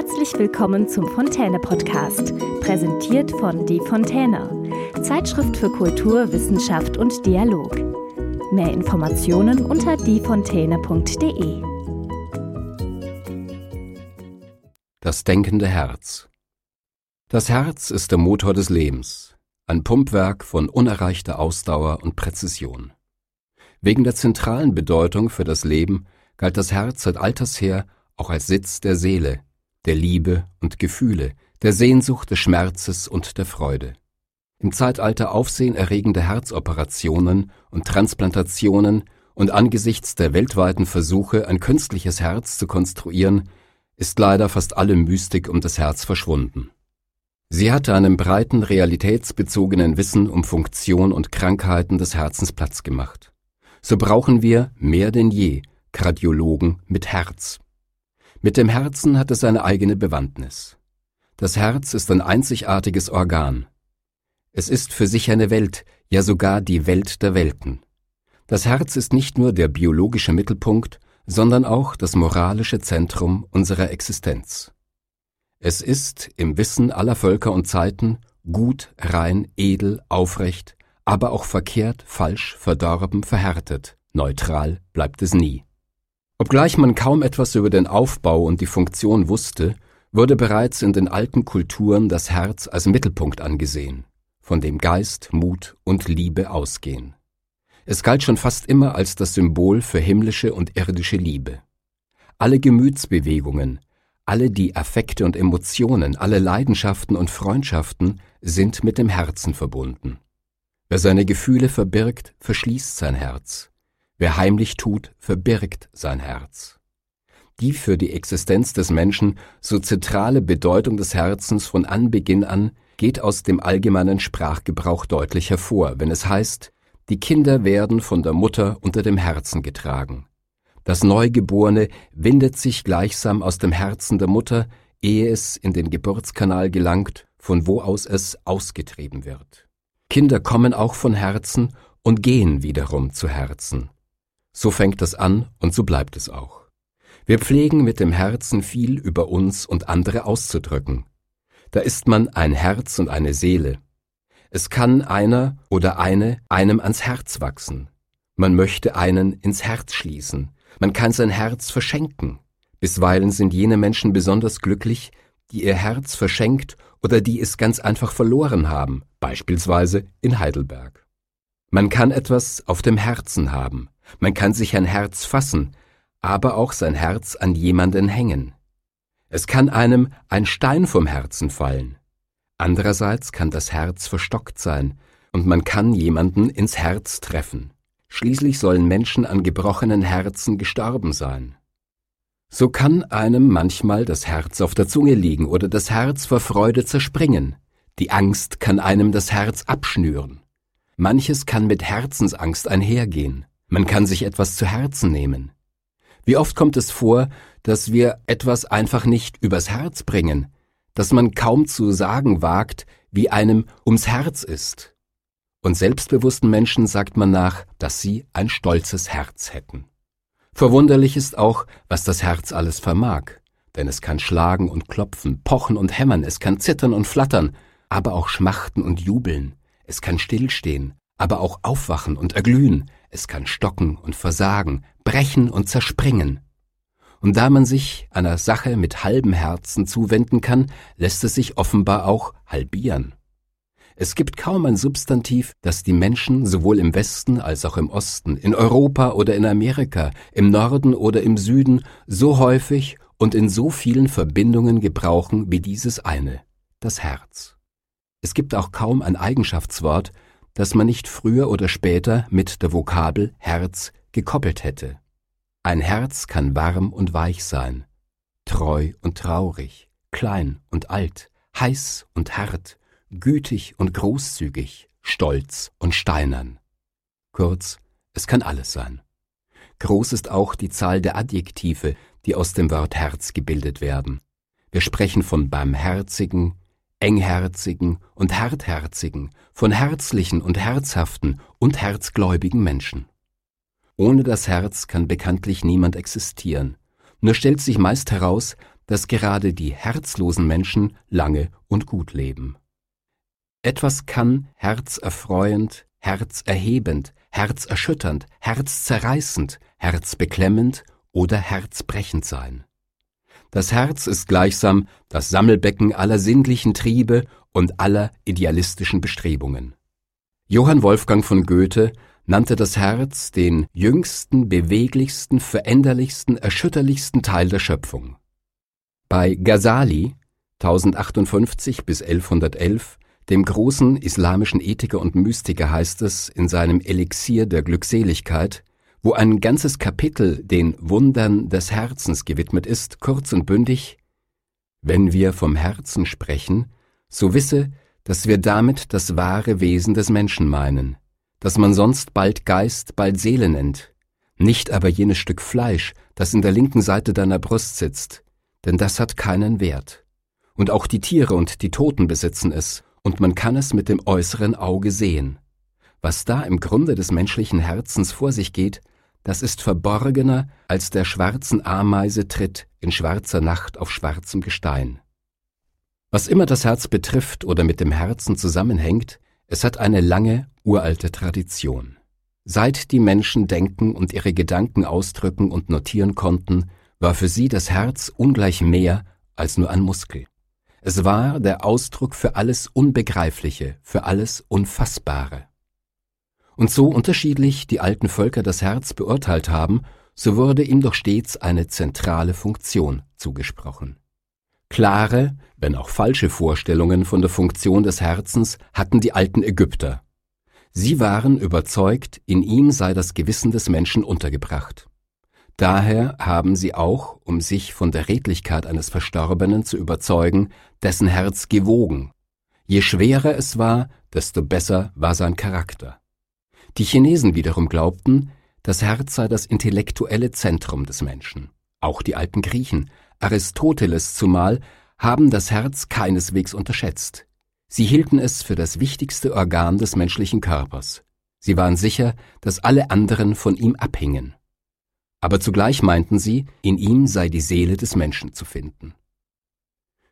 Herzlich willkommen zum Fontäne Podcast, präsentiert von Die Fontäne, Zeitschrift für Kultur, Wissenschaft und Dialog. Mehr Informationen unter diefontäne.de. Das denkende Herz. Das Herz ist der Motor des Lebens, ein Pumpwerk von unerreichter Ausdauer und Präzision. Wegen der zentralen Bedeutung für das Leben galt das Herz seit alters her auch als Sitz der Seele, der Liebe und Gefühle, der Sehnsucht des Schmerzes und der Freude. Im Zeitalter aufsehenerregender Herzoperationen und Transplantationen und angesichts der weltweiten Versuche, ein künstliches Herz zu konstruieren, ist leider fast alle Mystik um das Herz verschwunden. Sie hatte einem breiten realitätsbezogenen Wissen um Funktion und Krankheiten des Herzens Platz gemacht. So brauchen wir mehr denn je Kardiologen mit Herz. Mit dem Herzen hat es seine eigene Bewandtnis. Das Herz ist ein einzigartiges Organ. Es ist für sich eine Welt, ja sogar die Welt der Welten. Das Herz ist nicht nur der biologische Mittelpunkt, sondern auch das moralische Zentrum unserer Existenz. Es ist, im Wissen aller Völker und Zeiten, gut, rein, edel, aufrecht, aber auch verkehrt, falsch, verdorben, verhärtet, neutral bleibt es nie. Obgleich man kaum etwas über den Aufbau und die Funktion wusste, wurde bereits in den alten Kulturen das Herz als Mittelpunkt angesehen, von dem Geist, Mut und Liebe ausgehen. Es galt schon fast immer als das Symbol für himmlische und irdische Liebe. Alle Gemütsbewegungen, alle die Affekte und Emotionen, alle Leidenschaften und Freundschaften sind mit dem Herzen verbunden. Wer seine Gefühle verbirgt, verschließt sein Herz. Wer heimlich tut, verbirgt sein Herz. Die für die Existenz des Menschen so zentrale Bedeutung des Herzens von Anbeginn an geht aus dem allgemeinen Sprachgebrauch deutlich hervor, wenn es heißt, die Kinder werden von der Mutter unter dem Herzen getragen. Das Neugeborene windet sich gleichsam aus dem Herzen der Mutter, ehe es in den Geburtskanal gelangt, von wo aus es ausgetrieben wird. Kinder kommen auch von Herzen und gehen wiederum zu Herzen. So fängt es an und so bleibt es auch. Wir pflegen mit dem Herzen viel über uns und andere auszudrücken. Da ist man ein Herz und eine Seele. Es kann einer oder eine einem ans Herz wachsen. Man möchte einen ins Herz schließen. Man kann sein Herz verschenken. Bisweilen sind jene Menschen besonders glücklich, die ihr Herz verschenkt oder die es ganz einfach verloren haben, beispielsweise in Heidelberg. Man kann etwas auf dem Herzen haben, man kann sich ein Herz fassen, aber auch sein Herz an jemanden hängen. Es kann einem ein Stein vom Herzen fallen. Andererseits kann das Herz verstockt sein und man kann jemanden ins Herz treffen. Schließlich sollen Menschen an gebrochenen Herzen gestorben sein. So kann einem manchmal das Herz auf der Zunge liegen oder das Herz vor Freude zerspringen. Die Angst kann einem das Herz abschnüren. Manches kann mit Herzensangst einhergehen. Man kann sich etwas zu Herzen nehmen. Wie oft kommt es vor, dass wir etwas einfach nicht übers Herz bringen, dass man kaum zu sagen wagt, wie einem ums Herz ist. Und selbstbewussten Menschen sagt man nach, dass sie ein stolzes Herz hätten. Verwunderlich ist auch, was das Herz alles vermag, denn es kann schlagen und klopfen, pochen und hämmern, es kann zittern und flattern, aber auch schmachten und jubeln, es kann stillstehen, aber auch aufwachen und erglühen, es kann stocken und versagen, brechen und zerspringen. Und da man sich einer Sache mit halbem Herzen zuwenden kann, lässt es sich offenbar auch halbieren. Es gibt kaum ein Substantiv, das die Menschen sowohl im Westen als auch im Osten, in Europa oder in Amerika, im Norden oder im Süden so häufig und in so vielen Verbindungen gebrauchen wie dieses eine, das Herz. Es gibt auch kaum ein Eigenschaftswort, das man nicht früher oder später mit der Vokabel Herz gekoppelt hätte. Ein Herz kann warm und weich sein, treu und traurig, klein und alt, heiß und hart, gütig und großzügig, stolz und steinern. Kurz, es kann alles sein. Groß ist auch die Zahl der Adjektive, die aus dem Wort Herz gebildet werden. Wir sprechen von barmherzigen, engherzigen und hartherzigen, von herzlichen und herzhaften und herzgläubigen Menschen. Ohne das Herz kann bekanntlich niemand existieren. Nur stellt sich meist heraus, dass gerade die herzlosen Menschen lange und gut leben. Etwas kann herzerfreuend, herzerhebend, herzerschütternd, herzzerreißend, herzbeklemmend oder herzbrechend sein. Das Herz ist gleichsam das Sammelbecken aller sinnlichen Triebe und aller idealistischen Bestrebungen. Johann Wolfgang von Goethe nannte das Herz den jüngsten, beweglichsten, veränderlichsten, erschütterlichsten Teil der Schöpfung. Bei Ghazali 1058 bis 1111, dem großen islamischen Ethiker und Mystiker heißt es in seinem Elixier der Glückseligkeit, wo ein ganzes Kapitel den Wundern des Herzens gewidmet ist, kurz und bündig, wenn wir vom Herzen sprechen, so wisse, dass wir damit das wahre Wesen des Menschen meinen, das man sonst bald Geist, bald Seele nennt, nicht aber jenes Stück Fleisch, das in der linken Seite deiner Brust sitzt, denn das hat keinen Wert. Und auch die Tiere und die Toten besitzen es, und man kann es mit dem äußeren Auge sehen. Was da im Grunde des menschlichen Herzens vor sich geht, das ist verborgener als der schwarzen Ameise tritt in schwarzer Nacht auf schwarzem Gestein. Was immer das Herz betrifft oder mit dem Herzen zusammenhängt, es hat eine lange, uralte Tradition. Seit die Menschen denken und ihre Gedanken ausdrücken und notieren konnten, war für sie das Herz ungleich mehr als nur ein Muskel. Es war der Ausdruck für alles Unbegreifliche, für alles Unfassbare. Und so unterschiedlich die alten Völker das Herz beurteilt haben, so wurde ihm doch stets eine zentrale Funktion zugesprochen. Klare, wenn auch falsche Vorstellungen von der Funktion des Herzens hatten die alten Ägypter. Sie waren überzeugt, in ihm sei das Gewissen des Menschen untergebracht. Daher haben sie auch, um sich von der Redlichkeit eines Verstorbenen zu überzeugen, dessen Herz gewogen. Je schwerer es war, desto besser war sein Charakter. Die Chinesen wiederum glaubten, das Herz sei das intellektuelle Zentrum des Menschen. Auch die alten Griechen Aristoteles zumal, haben das Herz keineswegs unterschätzt. Sie hielten es für das wichtigste Organ des menschlichen Körpers. Sie waren sicher, dass alle anderen von ihm abhingen. Aber zugleich meinten sie, in ihm sei die Seele des Menschen zu finden.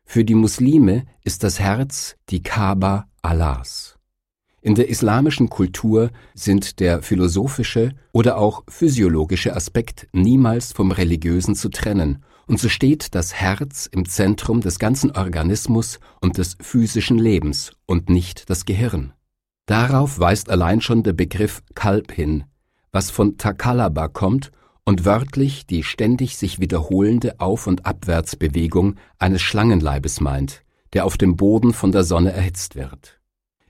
Für die Muslime ist das Herz die Kaaba Allahs. In der islamischen Kultur sind der philosophische oder auch physiologische Aspekt niemals vom religiösen zu trennen und so steht das Herz im Zentrum des ganzen Organismus und des physischen Lebens und nicht das Gehirn. Darauf weist allein schon der Begriff Kalb hin, was von Takalaba kommt und wörtlich die ständig sich wiederholende Auf- und Abwärtsbewegung eines Schlangenleibes meint, der auf dem Boden von der Sonne erhitzt wird.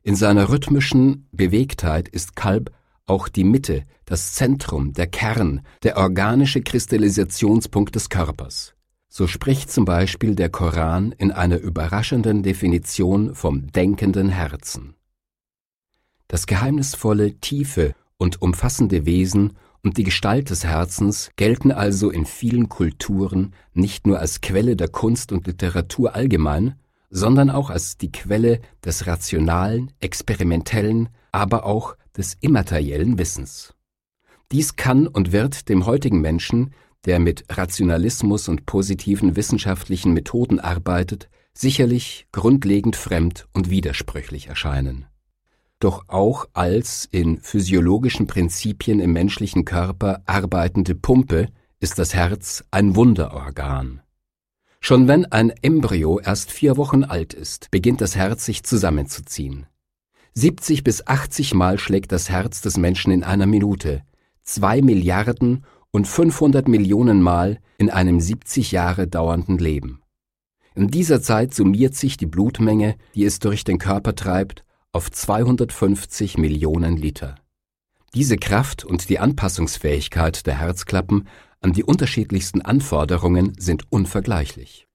In seiner rhythmischen Bewegtheit ist Kalb auch die Mitte, das Zentrum, der Kern, der organische Kristallisationspunkt des Körpers. So spricht zum Beispiel der Koran in einer überraschenden Definition vom denkenden Herzen. Das geheimnisvolle, tiefe und umfassende Wesen und die Gestalt des Herzens gelten also in vielen Kulturen nicht nur als Quelle der Kunst und Literatur allgemein, sondern auch als die Quelle des rationalen, experimentellen, aber auch des immateriellen Wissens. Dies kann und wird dem heutigen Menschen, der mit Rationalismus und positiven wissenschaftlichen Methoden arbeitet, sicherlich grundlegend fremd und widersprüchlich erscheinen. Doch auch als in physiologischen Prinzipien im menschlichen Körper arbeitende Pumpe ist das Herz ein Wunderorgan. Schon wenn ein Embryo erst vier Wochen alt ist, beginnt das Herz sich zusammenzuziehen. 70 bis 80 Mal schlägt das Herz des Menschen in einer Minute, zwei Milliarden und 500 Millionen Mal in einem 70 Jahre dauernden Leben. In dieser Zeit summiert sich die Blutmenge, die es durch den Körper treibt, auf 250 Millionen Liter. Diese Kraft und die Anpassungsfähigkeit der Herzklappen an die unterschiedlichsten Anforderungen sind unvergleichlich.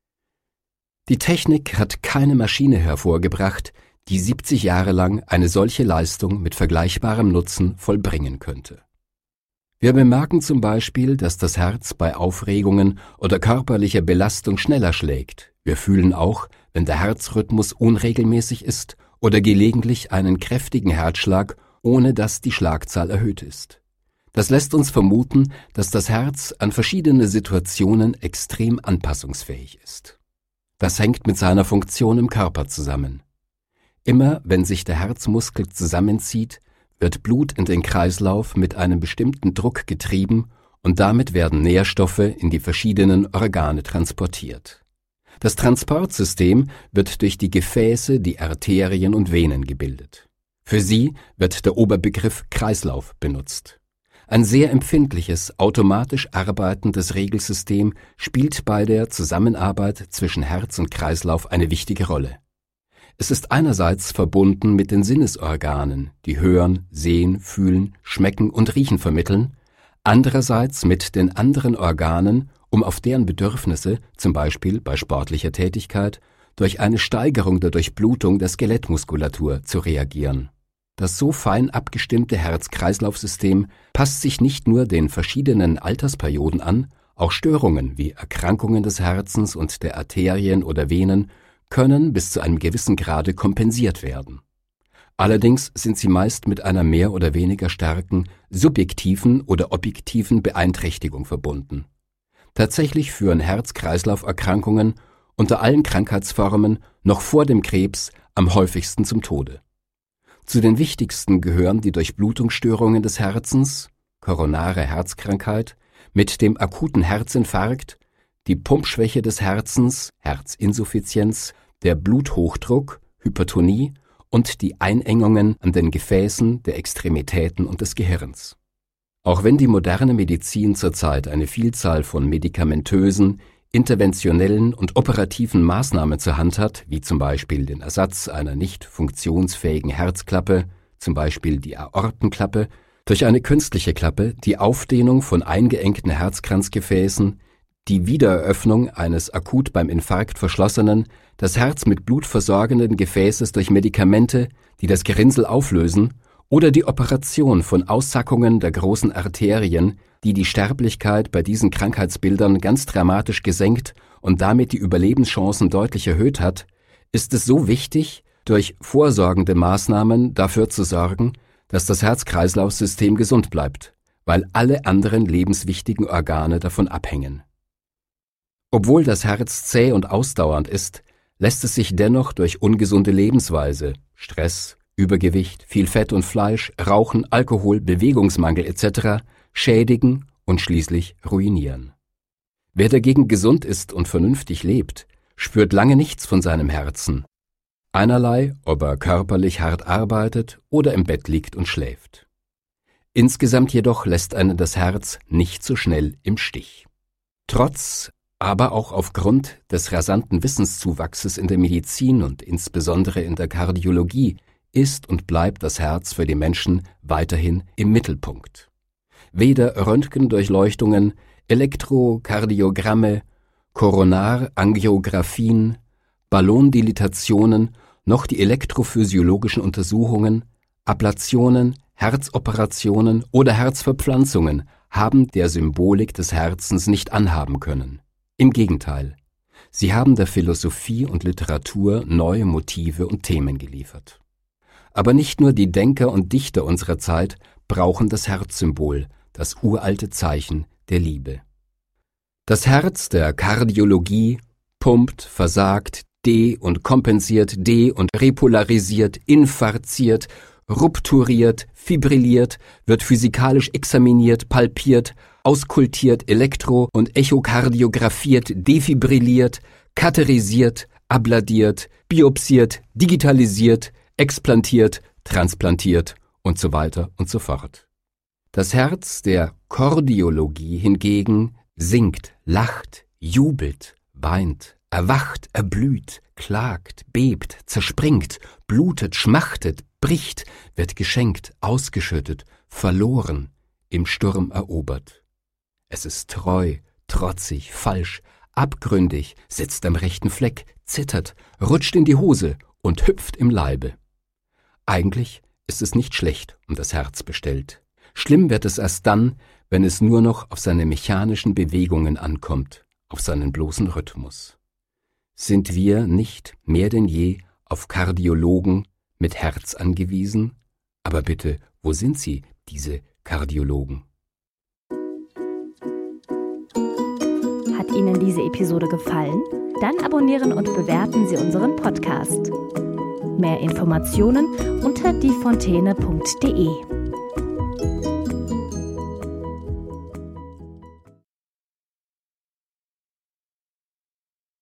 Die Technik hat keine Maschine hervorgebracht, die 70 Jahre lang eine solche Leistung mit vergleichbarem Nutzen vollbringen könnte. Wir bemerken zum Beispiel, dass das Herz bei Aufregungen oder körperlicher Belastung schneller schlägt. Wir fühlen auch, wenn der Herzrhythmus unregelmäßig ist oder gelegentlich einen kräftigen Herzschlag, ohne dass die Schlagzahl erhöht ist. Das lässt uns vermuten, dass das Herz an verschiedene Situationen extrem anpassungsfähig ist. Das hängt mit seiner Funktion im Körper zusammen. Immer wenn sich der Herzmuskel zusammenzieht, wird Blut in den Kreislauf mit einem bestimmten Druck getrieben und damit werden Nährstoffe in die verschiedenen Organe transportiert. Das Transportsystem wird durch die Gefäße, die Arterien und Venen gebildet. Für sie wird der Oberbegriff Kreislauf benutzt. Ein sehr empfindliches, automatisch arbeitendes Regelsystem spielt bei der Zusammenarbeit zwischen Herz und Kreislauf eine wichtige Rolle. Es ist einerseits verbunden mit den Sinnesorganen, die hören, sehen, fühlen, schmecken und riechen vermitteln, andererseits mit den anderen Organen, um auf deren Bedürfnisse, zum Beispiel bei sportlicher Tätigkeit, durch eine Steigerung der Durchblutung der Skelettmuskulatur zu reagieren. Das so fein abgestimmte Herz-Kreislauf-System passt sich nicht nur den verschiedenen Altersperioden an, auch Störungen wie Erkrankungen des Herzens und der Arterien oder Venen können bis zu einem gewissen Grade kompensiert werden. Allerdings sind sie meist mit einer mehr oder weniger starken subjektiven oder objektiven Beeinträchtigung verbunden. Tatsächlich führen Herz-Kreislauf-Erkrankungen unter allen Krankheitsformen noch vor dem Krebs am häufigsten zum Tode. Zu den wichtigsten gehören die Durchblutungsstörungen des Herzens, koronare Herzkrankheit, mit dem akuten Herzinfarkt, die Pumpschwäche des Herzens, Herzinsuffizienz, der Bluthochdruck, Hypertonie und die Einengungen an den Gefäßen, der Extremitäten und des Gehirns. Auch wenn die moderne Medizin zurzeit eine Vielzahl von medikamentösen, interventionellen und operativen Maßnahmen zur Hand hat, wie zum Beispiel den Ersatz einer nicht funktionsfähigen Herzklappe, zum Beispiel die Aortenklappe, durch eine künstliche Klappe, die Aufdehnung von eingeengten Herzkranzgefäßen, die Wiedereröffnung eines akut beim Infarkt verschlossenen, das Herz mit Blut versorgenden Gefäßes durch Medikamente, die das Gerinnsel auflösen, oder die Operation von Aussackungen der großen Arterien, die die Sterblichkeit bei diesen Krankheitsbildern ganz dramatisch gesenkt und damit die Überlebenschancen deutlich erhöht hat, ist es so wichtig, durch vorsorgende Maßnahmen dafür zu sorgen, dass das Herz-Kreislauf-System gesund bleibt, weil alle anderen lebenswichtigen Organe davon abhängen. Obwohl das Herz zäh und ausdauernd ist, lässt es sich dennoch durch ungesunde Lebensweise, Stress, Übergewicht, viel Fett und Fleisch, Rauchen, Alkohol, Bewegungsmangel etc schädigen und schließlich ruinieren. Wer dagegen gesund ist und vernünftig lebt, spürt lange nichts von seinem Herzen. Einerlei, ob er körperlich hart arbeitet oder im Bett liegt und schläft. Insgesamt jedoch lässt einen das Herz nicht so schnell im Stich. Trotz, aber auch aufgrund des rasanten Wissenszuwachses in der Medizin und insbesondere in der Kardiologie ist und bleibt das Herz für die Menschen weiterhin im Mittelpunkt weder Röntgendurchleuchtungen, Elektrokardiogramme, Koronarangiographien, Ballondilitationen noch die elektrophysiologischen Untersuchungen, Ablationen, Herzoperationen oder Herzverpflanzungen haben der Symbolik des Herzens nicht anhaben können. Im Gegenteil, sie haben der Philosophie und Literatur neue Motive und Themen geliefert. Aber nicht nur die Denker und Dichter unserer Zeit brauchen das Herzsymbol, das uralte Zeichen der Liebe. Das Herz der Kardiologie pumpt, versagt, de- und kompensiert, de- und repolarisiert, infarziert, rupturiert, fibrilliert, wird physikalisch examiniert, palpiert, auskultiert, elektro- und echokardiografiert, defibrilliert, katerisiert, abladiert, biopsiert, digitalisiert, explantiert, transplantiert und so weiter und so fort. Das Herz der Kordiologie hingegen singt, lacht, jubelt, weint, erwacht, erblüht, klagt, bebt, zerspringt, blutet, schmachtet, bricht, wird geschenkt, ausgeschüttet, verloren, im Sturm erobert. Es ist treu, trotzig, falsch, abgründig, sitzt am rechten Fleck, zittert, rutscht in die Hose und hüpft im Leibe. Eigentlich ist es nicht schlecht um das Herz bestellt. Schlimm wird es erst dann, wenn es nur noch auf seine mechanischen Bewegungen ankommt, auf seinen bloßen Rhythmus. Sind wir nicht mehr denn je auf Kardiologen mit Herz angewiesen? Aber bitte, wo sind sie, diese Kardiologen? Hat Ihnen diese Episode gefallen? Dann abonnieren und bewerten Sie unseren Podcast. Mehr Informationen unter diefontäne.de